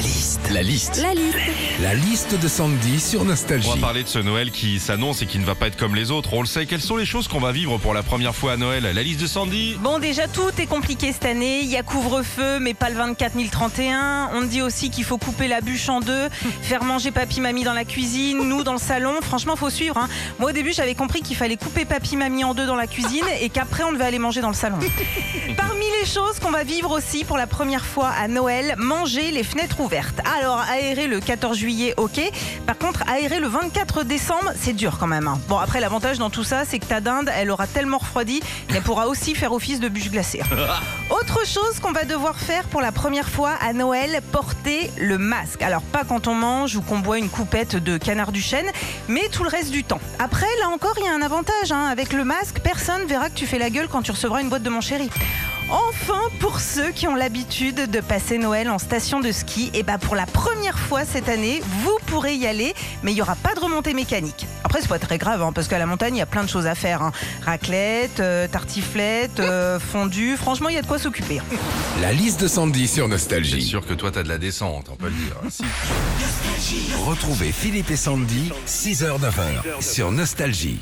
La liste. La liste. La liste. La liste de Sandy sur Nostalgie. On va parler de ce Noël qui s'annonce et qui ne va pas être comme les autres. On le sait. Quelles sont les choses qu'on va vivre pour la première fois à Noël? La liste de Sandy Bon, déjà, tout est compliqué cette année. Il y a couvre-feu, mais pas le 24 ni le 31. On dit aussi qu'il faut couper la bûche en deux, faire manger papy-mamie dans la cuisine, nous dans le salon. Franchement, faut suivre. hein. Moi, au début, j'avais compris qu'il fallait couper papy-mamie en deux dans la cuisine et qu'après, on devait aller manger dans le salon. Parmi les choses qu'on va vivre aussi pour la première fois à Noël, manger les fenêtres ouvertes. Alors, aérer le 14 juillet, ok. Par contre, aérer le 24 décembre, c'est dur quand même. hein. Bon, après, l'avantage dans tout ça, c'est que ta dinde, elle aura tellement refroidi qu'elle pourra aussi faire office de bûche glacée. Autre chose qu'on va devoir faire pour la première fois à Noël, porter le masque. Alors, pas quand on mange ou qu'on boit une coupette de canard du chêne, mais tout le reste du temps. Après, là encore, il y a un avantage. hein. Avec le masque, personne verra que tu fais la gueule quand tu recevras une boîte de mon chéri. Enfin, pour ceux qui ont l'habitude de passer Noël en station de ski, et bah pour la première fois cette année, vous pourrez y aller, mais il n'y aura pas de remontée mécanique. Après, c'est pas très grave, hein, parce qu'à la montagne, il y a plein de choses à faire. hein. Raclette, euh, tartiflette, euh, fondue, franchement, il y a de quoi s'occuper. hein. La liste de Sandy sur C'est Nostalgie. sûr que toi, t'as de la descente, on peut le dire. Si. Retrouvez Philippe et Sandy, 6h-9h sur Nostalgie.